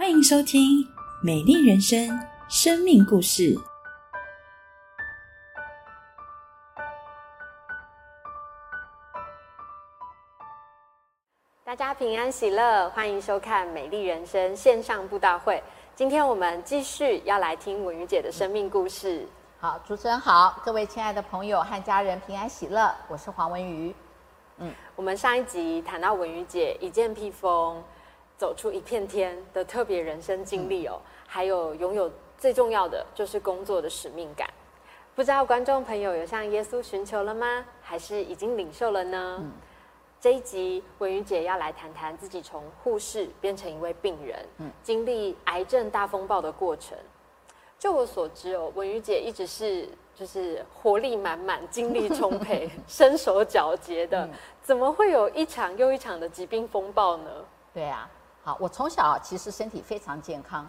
欢迎收听《美丽人生》生命故事。大家平安喜乐，欢迎收看《美丽人生》线上布道会。今天我们继续要来听文瑜姐的生命故事。好，主持人好，各位亲爱的朋友和家人平安喜乐，我是黄文瑜。我们上一集谈到文瑜姐一件披风，走出一片天的特别人生经历哦，还有拥有最重要的就是工作的使命感。不知道观众朋友有向耶稣寻求了吗？还是已经领受了呢？这一集文瑜姐要来谈谈自己从护士变成一位病人，经历癌症大风暴的过程。就我所知哦，文瑜姐一直是就是活力满满、精力充沛、身手矫捷的，怎么会有一场又一场的疾病风暴呢？对啊，好，我从小其实身体非常健康，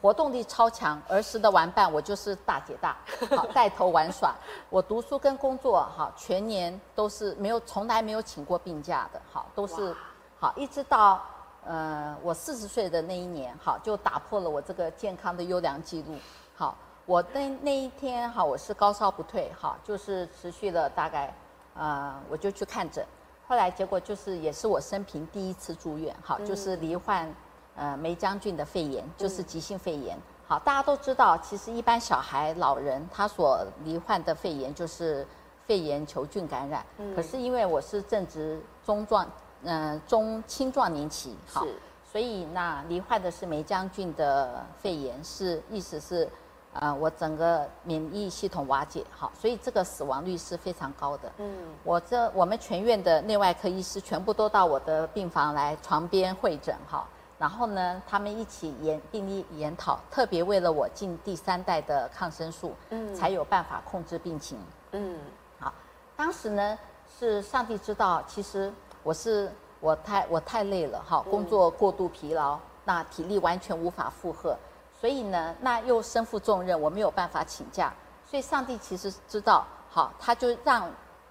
活动力超强。儿时的玩伴我就是大姐大，好带头玩耍。我读书跟工作哈全年都是没有从来没有请过病假的，好都是好一直到呃我四十岁的那一年，好就打破了我这个健康的优良记录。好，我那那一天哈我是高烧不退，哈就是持续了大概呃我就去看诊。后来结果就是也是我生平第一次住院，好，就是罹患呃梅将军的肺炎，就是急性肺炎。好，大家都知道，其实一般小孩、老人他所罹患的肺炎就是肺炎球菌感染。可是因为我是正值中壮，嗯、中青壮年期，好是，所以那罹患的是梅将军的肺炎，是意思是，呃，我整个免疫系统瓦解，好，所以这个死亡率是非常高的。嗯，我这我们全院的内外科医师全部都到我的病房来床边会诊哈，然后呢，他们一起研病例研讨，特别为了我进第三代的抗生素，嗯。才有办法控制病情。嗯。好，当时呢是上帝知道，其实我是我太我太累了哈，工作过度疲劳，那体力完全无法负荷，所以呢，那又身负重任，我没有办法请假，所以上帝其实知道，好，他就让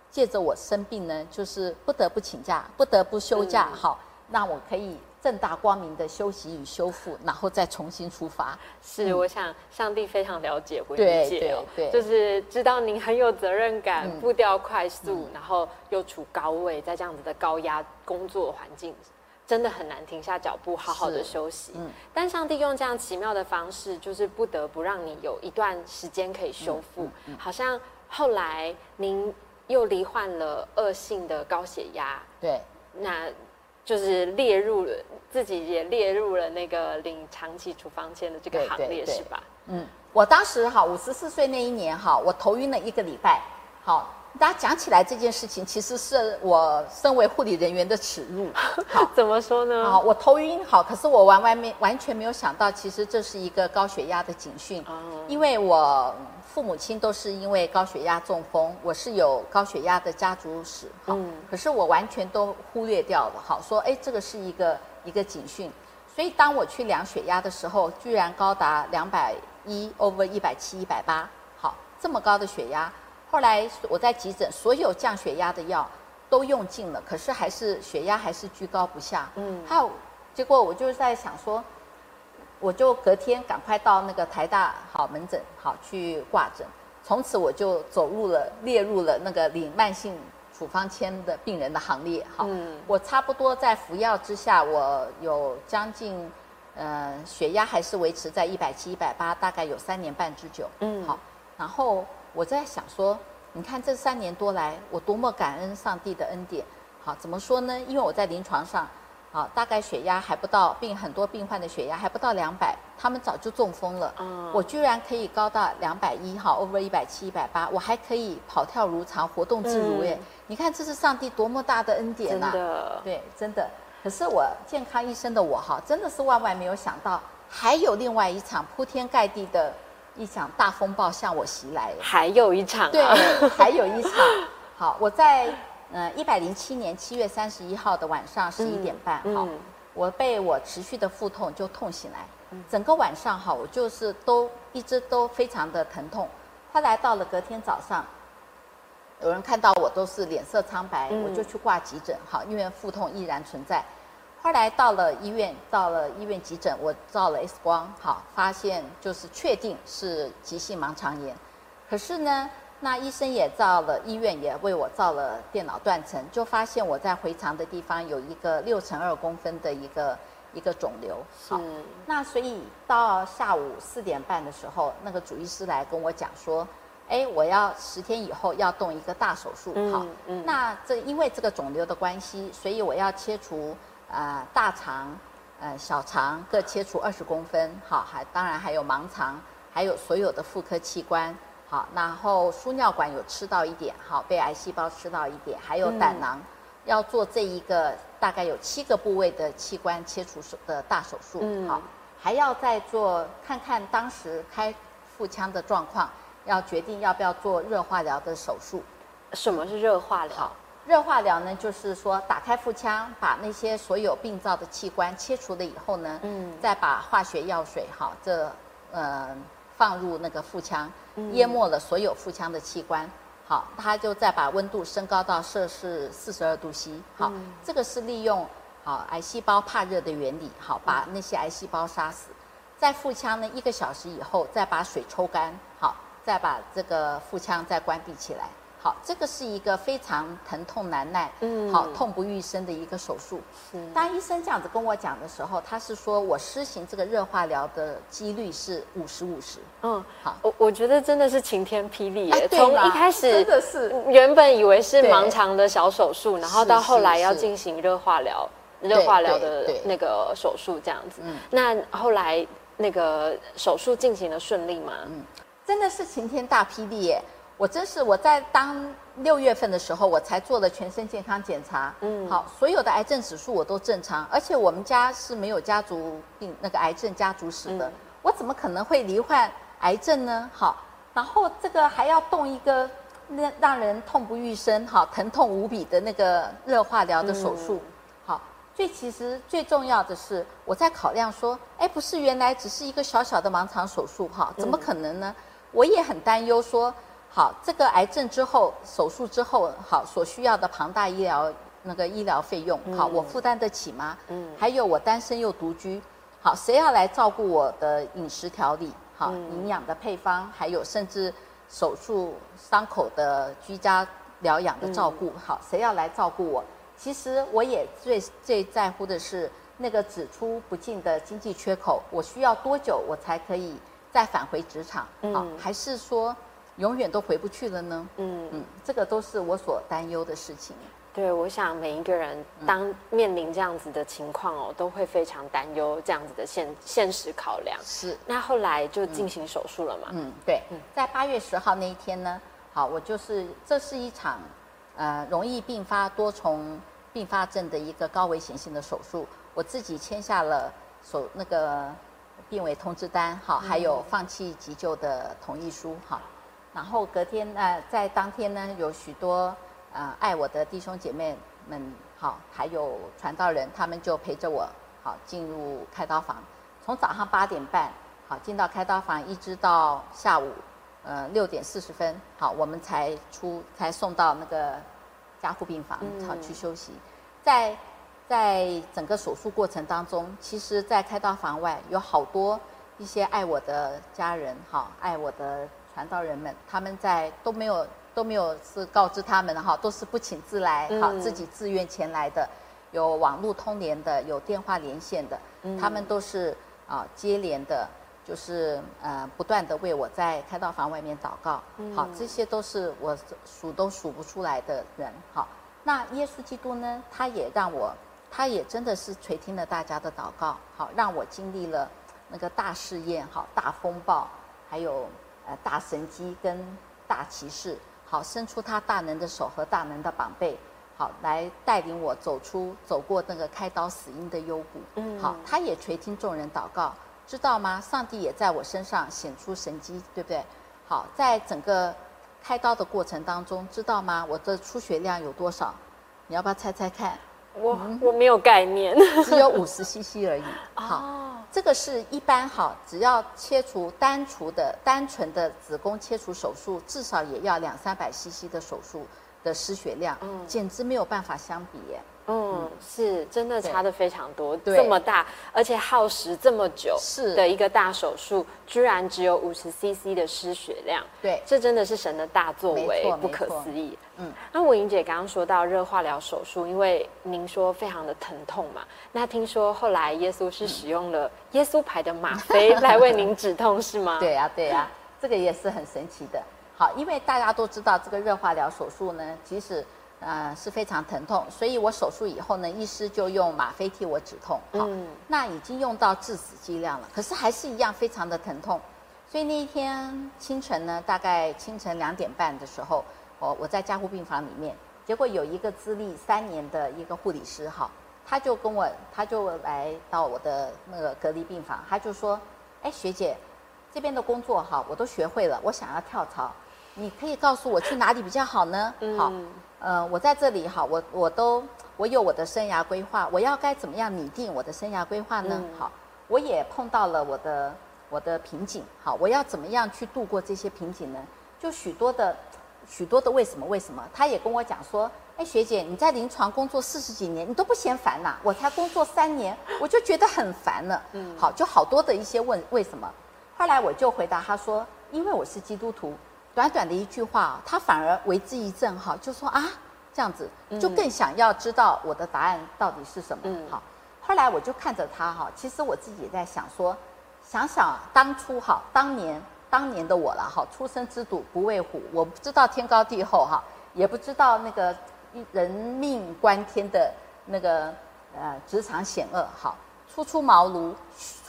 借着我生病呢，就是不得不请假，不得不休假，嗯。好，让我可以正大光明的休息与修复，然后再重新出发。是，我想上帝非常了解我理解哦，对对就是知道您很有责任感，嗯。步调快速，然后又处高位，在这样子的高压工作环境，真的很难停下脚步，好好的休息。嗯但上帝用这样奇妙的方式，就是不得不让你有一段时间可以修复。嗯好像后来您又罹患了恶性的高血压，对，那就是列入了自己也列入了那个领长期处方签的这个行列，是吧？嗯，我当时哈五十四岁那一年哈，我头晕了一个礼拜。好，大家讲起来这件事情，其实是我身为护理人员的耻辱。好，怎么说呢？啊，我头晕好，可是我完完没完全没有想到，其实这是一个高血压的警讯。哦因为我父母亲都是因为高血压中风，我是有高血压的家族史。好，嗯可是我完全都忽略掉了。好，说哎，这个是一个一个警讯。所以当我去量血压的时候，居然高达两百一 over 一百七、一百八，好，这么高的血压。后来我在急诊，所有降血压的药都用尽了，可是还是血压还是居高不下。嗯还有，结果我就是在想说，我就隔天赶快到那个台大好门诊好去挂诊，从此我就走入了列入了那个领慢性处方签的病人的行列。好，嗯我差不多在服药之下，我有将近呃血压还是维持在一百七、一百八，大概有三年半之久。嗯好，然后我在想说，你看这三年多来，我多么感恩上帝的恩典。好，怎么说呢？因为我在临床上，好，大概血压还不到病很多病患的血压还不到两百，他们早就中风了。嗯我居然可以高到两百一，哈，over 一百七、一百八，我还可以跑跳如常，活动自如。耶！嗯你看这是上帝多么大的恩典真呐、的，对，真的。可是我健康一生的我哈，真的是万万没有想到，还有另外一场铺天盖地的一场大风暴向我袭来。还有一场、啊，对，还有一场。好，我在呃一百零七年七月三十一号的晚上十一点半，好，嗯嗯我被我持续的腹痛就痛醒来，整个晚上哈，我就是都一直都非常的疼痛。后来到了隔天早上，有人看到我都是脸色苍白，嗯我就去挂急诊，好，因为腹痛依然存在。后来到了医院，到了医院急诊，我照了 X 光，好，发现就是确定是急性盲肠炎。可是呢，那医生也照了，医院也为我照了电脑断层，就发现我在回肠的地方有一个六乘二公分的一个一个肿瘤。好，那所以到下午四点半的时候，那个主医师来跟我讲说。哎，我要十天以后要动一个大手术，好，那这因为这个肿瘤的关系，所以我要切除呃大肠、呃小肠各切除二十公分，好，还当然还有盲肠，还有所有的妇科器官，好，然后输尿管有吃到一点，好，被癌细胞吃到一点，还有胆囊，要做这一个大概有七个部位的器官切除手的大手术，好，还要再做看看当时开腹腔的状况。要决定要不要做热化疗的手术。什么是热化疗？热化疗呢，就是说打开腹腔，把那些所有病灶的器官切除了以后呢，嗯，再把化学药水哈，这呃放入那个腹腔，淹没了所有腹腔的器官，好，它就再把温度升高到摄氏四十二度 C，好，这个是利用好癌细胞怕热的原理，好，把那些癌细胞杀死，在腹腔呢一个小时以后再把水抽干，好。再把这个腹腔再关闭起来，好，这个是一个非常疼痛难耐，嗯，好，痛不欲生的一个手术。当医生这样子跟我讲的时候，他是说我施行这个热化疗的几率是五十五十。嗯，好，我我觉得真的是晴天霹雳耶！从一开始真的是原本以为是盲肠的小手术，然后到后来要进行热化疗，热化疗的那个手术这样子。那后来那个手术进行的顺利吗？嗯。真的是晴天大霹雳耶！我真是我在当六月份的时候，我才做了全身健康检查，嗯，好，所有的癌症指数我都正常，而且我们家是没有家族病那个癌症家族史的，我怎么可能会罹患癌症呢？好，然后这个还要动一个那让人痛不欲生、好疼痛无比的那个热化疗的手术。好最其实最重要的是，我在考量说，哎，不是原来只是一个小小的盲肠手术哈，怎么可能呢？我也很担忧，说好这个癌症之后手术之后，好所需要的庞大医疗那个医疗费用，好我负担得起吗？嗯，还有我单身又独居，好谁要来照顾我的饮食调理？好营养的配方，还有甚至手术伤口的居家疗养的照顾，好谁要来照顾我？其实我也最最在乎的是那个只出不进的经济缺口，我需要多久我才可以？再返回职场，好，还是说永远都回不去了呢？嗯嗯，这个都是我所担忧的事情。对，我想每一个人当面临这样子的情况哦，都会非常担忧这样子的现现实考量。是。那后来就进行手术了嘛？嗯，对。在八月十号那一天呢，好，我就是这是一场呃容易并发多重并发症的一个高危险性的手术，我自己签下了手那个。病危通知单，好，还有放弃急救的同意书，好，然后隔天，呃，在当天呢，有许多呃爱我的弟兄姐妹们，好，还有传道人，他们就陪着我，好，进入开刀房，从早上八点半，好，进到开刀房，一直到下午，呃，六点四十分，好，我们才出，才送到那个加护病房，好，去休息，在。在整个手术过程当中，其实，在开刀房外有好多一些爱我的家人，好，爱我的传道人们，他们在都没有都没有是告知他们的哈，都是不请自来，哈，自己自愿前来的，有网络通联的，有电话连线的，他们都是啊接连的，就是呃不断的为我在开道房外面祷告，好，这些都是我数都数不出来的人，好，那耶稣基督呢，他也让我。他也真的是垂听了大家的祷告，好让我经历了那个大试验，好大风暴，还有呃大神机跟大骑士，好伸出他大能的手和大能的膀臂，好来带领我走出走过那个开刀死因的幽谷。嗯，好，他也垂听众人祷告，知道吗？上帝也在我身上显出神机，对不对？好，在整个开刀的过程当中，知道吗？我的出血量有多少？你要不要猜猜看？我我没有概念，只有五十 CC 而已。好，这个是一般哈，只要切除单除的单纯的子宫切除手术，至少也要两三百 CC 的手术的失血量，嗯简直没有办法相比耶。嗯，是真的差的非常多，对这么大，而且耗时这么久，是的一个大手术，居然只有五十 CC 的失血量，对这真的是神的大作为，不可思议。嗯嗯，那文莹姐刚刚说到热化疗手术，因为您说非常的疼痛嘛，那听说后来耶稣是使用了耶稣牌的吗啡来为您止痛，是吗？对呀、对呀、这个也是很神奇的。好，因为大家都知道这个热化疗手术呢，即使呃是非常疼痛，所以我手术以后呢，医师就用吗啡替我止痛。好，嗯那已经用到致死剂量了，可是还是一样非常的疼痛。所以那一天清晨呢，大概清晨两点半的时候，我我在加护病房里面，结果有一个资历三年的一个护理师哈，他就跟我，他就来到我的那个隔离病房，他就说：“哎，学姐，这边的工作哈，我都学会了，我想要跳槽，你可以告诉我去哪里比较好呢？”好，嗯呃，我在这里哈，我我都我有我的生涯规划，我要该怎么样拟定我的生涯规划呢？嗯好，我也碰到了我的我的瓶颈，好，我要怎么样去度过这些瓶颈呢？就许多的许多的为什么为什么？他也跟我讲说，哎，学姐，你在临床工作四十几年，你都不嫌烦呐、我才工作三年，我就觉得很烦了。嗯，好，就好多的一些问为什么？后来我就回答他说，因为我是基督徒。短短的一句话，他反而为之一振，哈，就说啊，这样子，就更想要知道我的答案到底是什么。嗯。好，后来我就看着他哈，其实我自己也在想说，想想当初哈，当年当年的我了哈，初生之犊不畏虎，我不知道天高地厚哈，也不知道那个人命关天的那个呃职场险恶，哈，初出茅庐，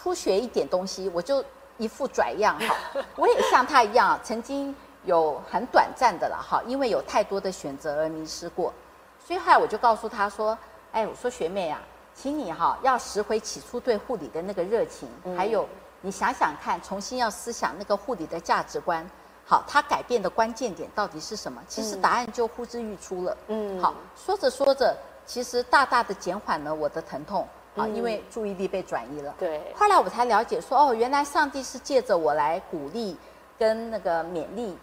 初学一点东西，我就一副拽样哈，我也像他一样，曾经有很短暂的了哈，因为有太多的选择而迷失过，所以后来我就告诉他说，哎，我说学妹啊，请你哈要拾回起初对护理的那个热情，还有你想想看，重新要思想那个护理的价值观。好，它改变的关键点到底是什么？其实答案就呼之欲出了。嗯好，说着说着，其实大大的减缓了我的疼痛啊，因为注意力被转移了。对，后来我才了解说，哦，原来上帝是借着我来鼓励跟那个勉励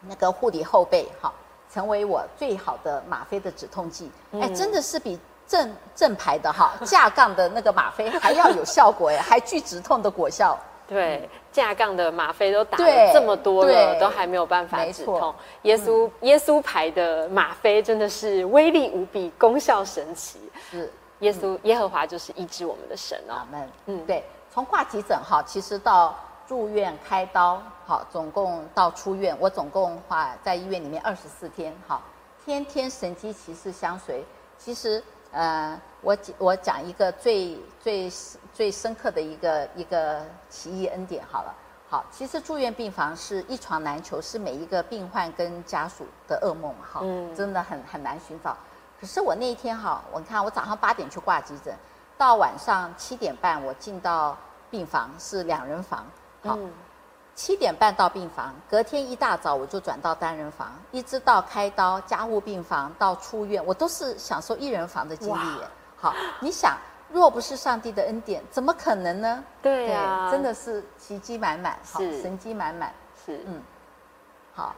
那个护理后背，哈，成为我最好的吗啡的止痛剂。哎，真的是比正正牌的哈 架杠的那个吗啡还要有效果哎，还具止痛的果效。对，架杠的吗啡都打了这么多了，都还没有办法止痛。耶稣、耶稣牌的吗啡真的是威力无比，功效神奇。是耶稣、耶和华就是医治我们的神哦阿。门。嗯嗯，对，从挂急诊哈，其实到住院开刀，好，总共到出院，我总共话在医院里面二十四天，好，天天神机骑士相随。其实，呃，我讲我讲一个最最最深刻的一个一个奇异恩典好了。好，其实住院病房是一床难求，是每一个病患跟家属的噩梦哈，嗯真的很很难寻找。可是我那一天哈，我看我早上八点去挂急诊，到晚上七点半我进到病房是两人房，好，嗯七点半到病房，隔天一大早我就转到单人房，一直到开刀、加护病房到出院，我都是享受一人房的经历耶。好，你想，若不是上帝的恩典，怎么可能呢？对啊，真的是奇迹满满，好，是神机满满。是，嗯，好。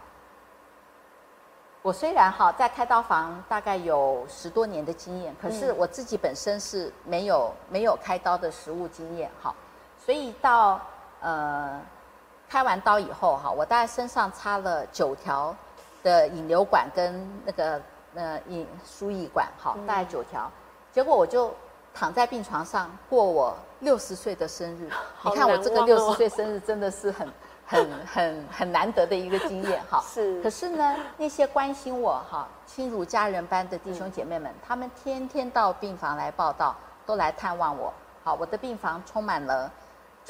我虽然哈在开刀房大概有十多年的经验，可是嗯我自己本身是没有没有开刀的实务经验哈，所以到呃开完刀以后哈，我大概身上插了九条的引流管跟那个呃引输液管哈，大概九条，结果我就躺在病床上过我六十岁的生日。好你看我这个六十岁生日真的是很很很很难得的一个经验哈。是可是呢，那些关心我哈亲如家人般的弟兄姐妹们，他们天天到病房来报道，都来探望我。好，我的病房充满了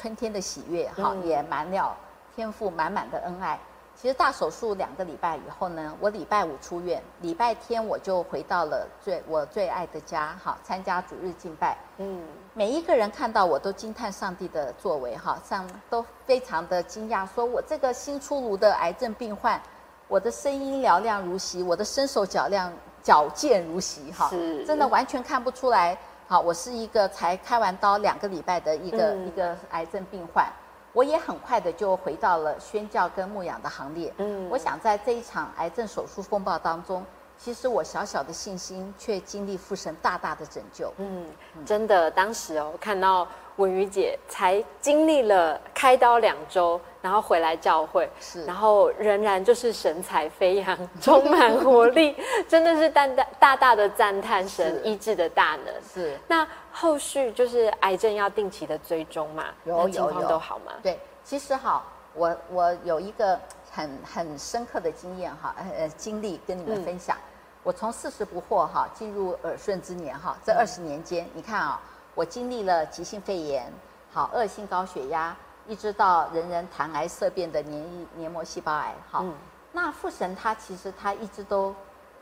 春天的喜悦，哈，嗯也满了天赋满满的恩爱。其实大手术两个礼拜以后呢，我礼拜五出院，礼拜天我就回到了最我最爱的家，哈，参加主日敬拜。嗯，每一个人看到我都惊叹上帝的作为，哈，上都非常的惊讶，说我这个新出炉的癌症病患，我的声音嘹亮如昔，我的身手脚亮矫健如昔，哈，真的完全看不出来，好，我是一个才开完刀两个礼拜的一个、嗯一个癌症病患。我也很快的就回到了宣教跟牧养的行列。嗯我想在这一场癌症手术风暴当中，其实我小小的信心却经历父神大大的拯救。嗯，真的，当时哦，看到文瑜姐才经历了开刀两周，然后回来教会，是然后仍然就是神采飞扬，充满活力，真的是大大大大的赞叹神是医治的大能。是，那后续就是癌症要定期的追踪嘛，有那情况都好吗？对，其实哈，我我有一个很很深刻的经验哈，呃呃经历跟你们嗯分享。我从四十不惑哈进入耳顺之年哈，这二十年间，你看啊，我经历了急性肺炎，好恶性高血压，一直到人人谈癌色变的黏液黏膜细胞癌，好，嗯。那父神他其实他一直都，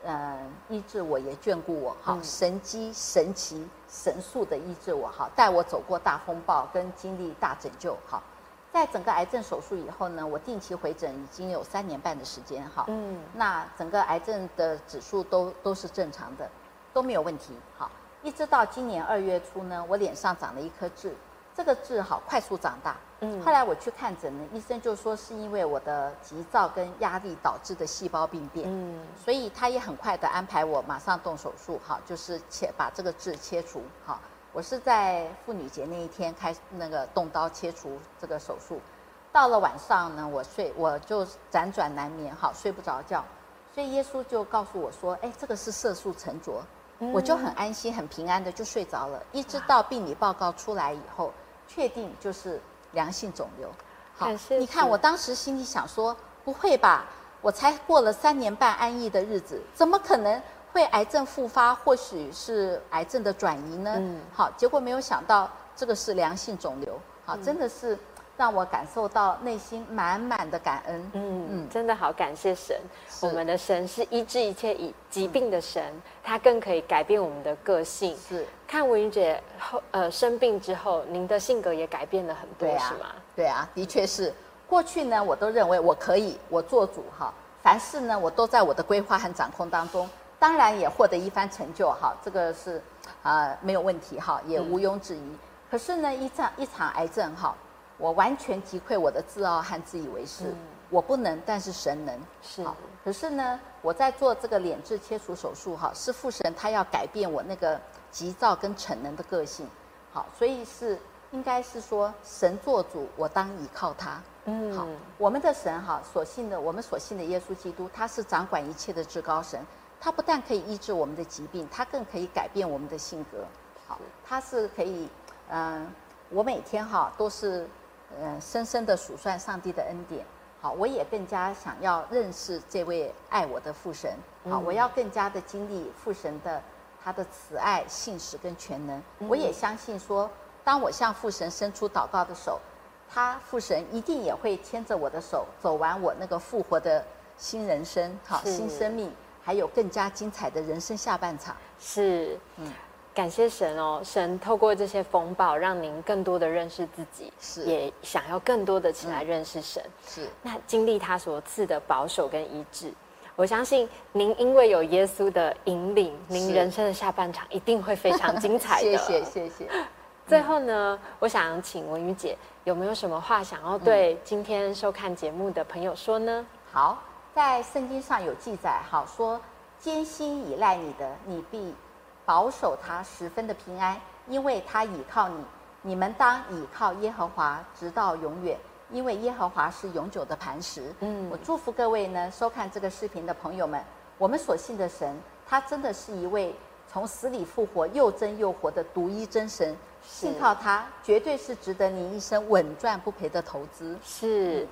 呃，医治我，也眷顾我，好，嗯。神机、神奇、神速的医治我，好，带我走过大风暴，跟经历大拯救，好，在整个癌症手术以后呢，我定期回诊已经有三年半的时间，哈，嗯。那整个癌症的指数都都是正常的，都没有问题，好，一直到今年二月初呢，我脸上长了一颗痣，这个痣好快速长大，嗯。后来我去看诊呢，医生就说是因为我的急躁跟压力导致的细胞病变，嗯所以他也很快的安排我马上动手术，哈，就是切把这个痣切除，哈。我是在妇女节那一天开那个动刀切除这个手术，到了晚上呢，我睡我就辗转难眠，哈，睡不着觉，所以耶稣就告诉我说，哎，这个是色素沉着，我就很安心、很平安的就睡着了，一直到病理报告出来以后，确定就是良性肿瘤。好，你看我当时心里想说，不会吧？我才过了三年半安逸的日子，怎么可能会癌症复发？或许是癌症的转移呢？嗯好，结果没有想到这个是良性肿瘤，好，嗯真的是让我感受到内心满满的感恩。嗯嗯真的好感谢神，我们的神是医治一切以疾病的神，他更可以改变我们的个性。是，看文云姐后呃生病之后，您的性格也改变了很多，是吗？对啊，的确是。过去呢，我都认为我可以，我做主哈，凡事呢，我都在我的规划和掌控当中，当然也获得一番成就哈，这个是啊、没有问题哈，也毋庸置疑。可是呢，一场一场癌症哈，我完全击溃我的自傲和自以为是，嗯。我不能，但是神能。是。好，可是呢，我在做这个脸痣切除手术哈，是父神他要改变我那个急躁跟逞能的个性，好，所以是应该是说神做主，我当倚靠他。嗯。好，我们的神哈，所信的我们所信的耶稣基督，他是掌管一切的至高神，他不但可以医治我们的疾病，他更可以改变我们的性格。好，他是可以，嗯、我每天哈都是，嗯、深深的数算上帝的恩典。好，我也更加想要认识这位爱我的父神。好，嗯我要更加的经历父神的他的慈爱、信实跟全能。我也相信说，当我向父神伸出祷告的手，他父神一定也会牵着我的手，走完我那个复活的新人生，好新生命，还有更加精彩的人生下半场。是，嗯感谢神哦，神透过这些风暴，让您更多的认识自己，是也想要更多的起来认识神。是那经历他所赐的保守跟医治，我相信您因为有耶稣的引领，您人生的下半场一定会非常精彩的。谢 谢谢谢。最后呢，我想请文宇姐有没有什么话想要对今天收看节目的朋友说呢？好，在圣经上有记载，好说艰辛依赖你的，你必保守他十分的平安，因为他倚靠你。你们当倚靠耶和华，直到永远，因为耶和华是永久的磐石。嗯我祝福各位呢，收看这个视频的朋友们，我们所信的神，他真的是一位从死里复活、又真又活的独一真神。信靠他，绝对是值得您一生稳赚不赔的投资。是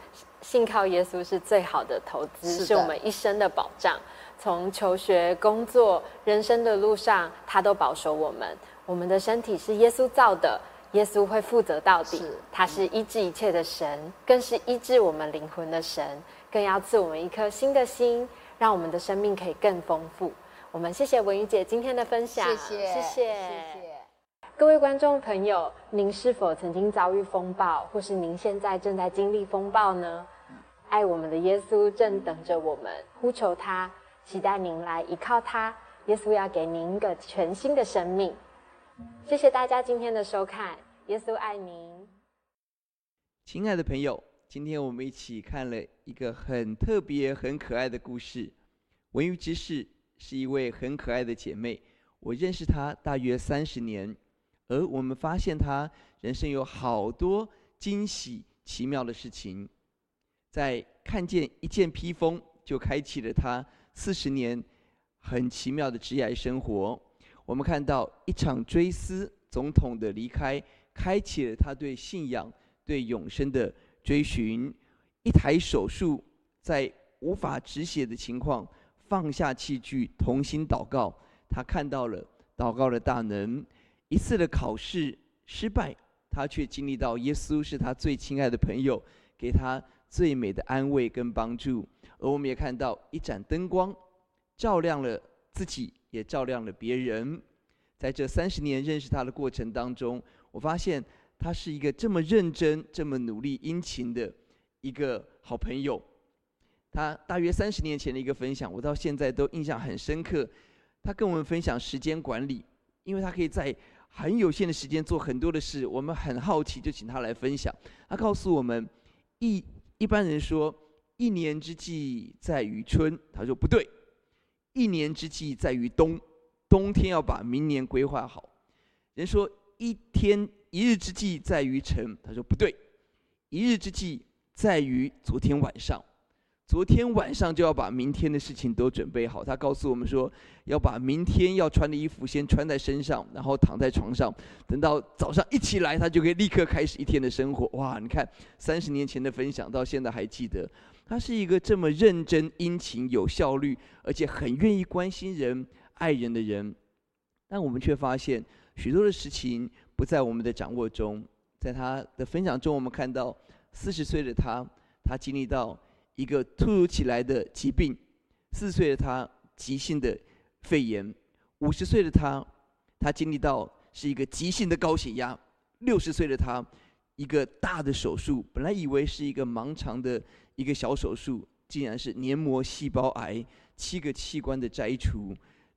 信靠耶稣是最好的投资，是是我们一生的保障。从求学、工作、人生的路上，他都保守我们。我们的身体是耶稣造的，耶稣会负责到底是。他是医治一切的神，更是医治我们灵魂的神，更要赐我们一颗新的心，让我们的生命可以更丰富。我们谢谢文瑜姐今天的分享，谢谢，谢谢，谢谢。各位观众朋友，您是否曾经遭遇风暴，或是您现在正在经历风暴呢？爱我们的耶稣正等着我们，呼求他，期待您来依靠他。耶稣要给您一个全新的生命。谢谢大家今天的收看，耶稣爱您。亲爱的朋友，今天我们一起看了一个很特别、很可爱的故事。文娱之士是一位很可爱的姐妹，我认识她大约三十年，而我们发现她人生有好多惊喜、奇妙的事情。在看见一件披风，就开启了她四十年很奇妙的职业生活。我们看到一场追思总统的离开，开启了他对信仰。对永生的追寻，一台手术在无法止血的情况，放下器具，同心祷告。他看到了祷告的大能。一次的考试失败，他却经历到耶稣是他最亲爱的朋友，给他最美的安慰跟帮助。而我们也看到一盏灯光，照亮了自己，也照亮了别人。在这三十年认识他的过程当中，我发现。他是一个这么认真、这么努力、殷勤的一个好朋友。他大约三十年前的一个分享，我到现在都印象很深刻。他跟我们分享时间管理，因为他可以在很有限的时间做很多的事。我们很好奇，就请他来分享。他告诉我们，一一般人说一年之计在于春，他说不对，一年之计在于冬，冬天要把明年规划好。人说一天。一日之计在于晨，他说不对，一日之计在于昨天晚上，昨天晚上就要把明天的事情都准备好。他告诉我们说，要把明天要穿的衣服先穿在身上，然后躺在床上，等到早上一起来，他就可以立刻开始一天的生活。哇，你看三十年前的分享，到现在还记得。他是一个这么认真、殷勤、有效率，而且很愿意关心人、爱人的人，但我们却发现许多的事情。不在我们的掌握中。在他的分享中，我们看到四十岁的他，他经历到一个突如其来的疾病；四岁的他，急性的肺炎；五十岁的他，他经历到是一个急性的高血压；六十岁的他，一个大的手术。本来以为是一个盲肠的一个小手术，竟然是黏膜细胞癌，七个器官的摘除，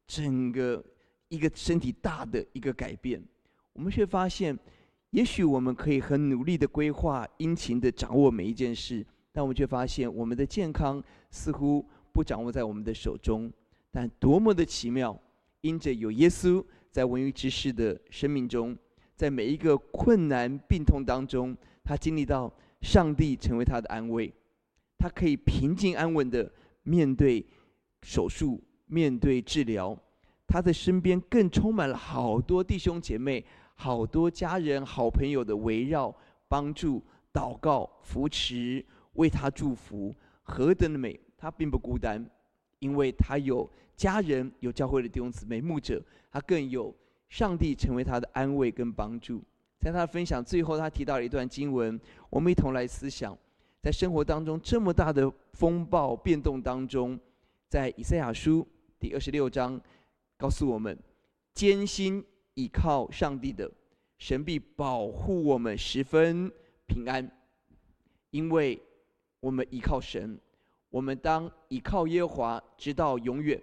整个一个身体大的一个改变。我们却发现，也许我们可以很努力的规划、殷勤的掌握每一件事，但我们却发现，我们的健康似乎不掌握在我们的手中。但多么的奇妙！因着有耶稣在文娱之士的生命中，在每一个困难病痛当中，他经历到上帝成为他的安慰，他可以平静安稳的面对手术、面对治疗。他的身边更充满了好多弟兄姐妹。好多家人、好朋友的围绕、帮助、祷告、扶持，为他祝福，何等的美！他并不孤单，因为他有家人，有教会的弟兄姊妹、牧者，他更有上帝成为他的安慰跟帮助。在他的分享最后，他提到了一段经文，我们一同来思想：在生活当中这么大的风暴变动当中，在以赛亚书第二十六章告诉我们，艰辛。依靠上帝的神必保护我们十分平安，因为我们依靠神，我们当依靠耶和华直到永远，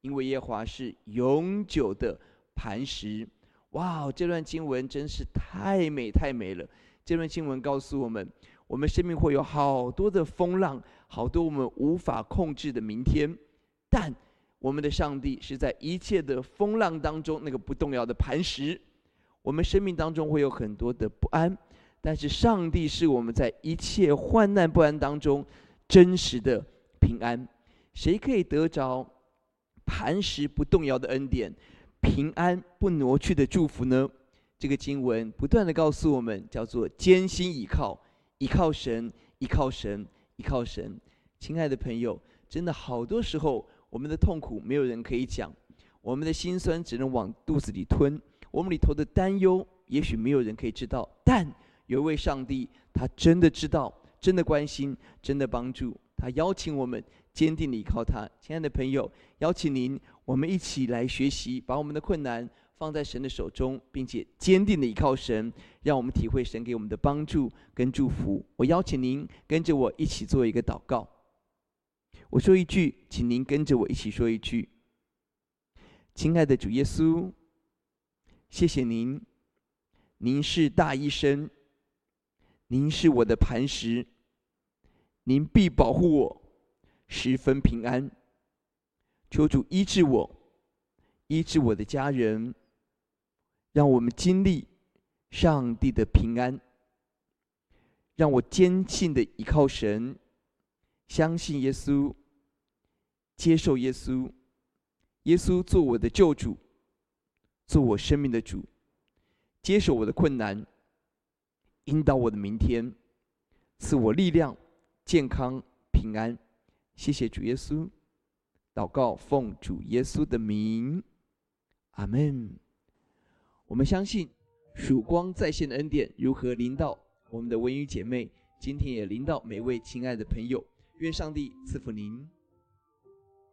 因为耶和华是永久的磐石。哇，这段经文真是太美太美了！这段经文告诉我们，我们生命会有好多的风浪，好多我们无法控制的明天，但。我们的上帝是在一切的风浪当中那个不动摇的磐石。我们生命当中会有很多的不安，但是上帝是我们在一切患难不安当中真实的平安。谁可以得着磐石不动摇的恩典、平安不挪去的祝福呢？这个经文不断的告诉我们，叫做艰辛倚靠，倚靠神，倚靠神，倚靠神。亲爱的朋友，真的好多时候。我们的痛苦没有人可以讲，我们的心酸只能往肚子里吞，我们里头的担忧也许没有人可以知道，但有一位上帝，他真的知道，真的关心，真的帮助，他邀请我们坚定的依靠他。亲爱的朋友，邀请您，我们一起来学习，把我们的困难放在神的手中，并且坚定的依靠神，让我们体会神给我们的帮助跟祝福。我邀请您跟着我一起做一个祷告。我说一句，请您跟着我一起说一句：“亲爱的主耶稣，谢谢您，您是大医生，您是我的磐石，您必保护我，十分平安。求主医治我，医治我的家人，让我们经历上帝的平安。让我坚信的依靠神，相信耶稣，接受耶稣，耶稣做我的救主，做我生命的主，接受我的困难，引导我的明天，赐我力量、健康、平安。谢谢主耶稣，祷告奉主耶稣的名，阿门。我们相信曙光在线的恩典如何临到。我们的文娱姐妹，今天也临到每位亲爱的朋友，愿上帝赐福您。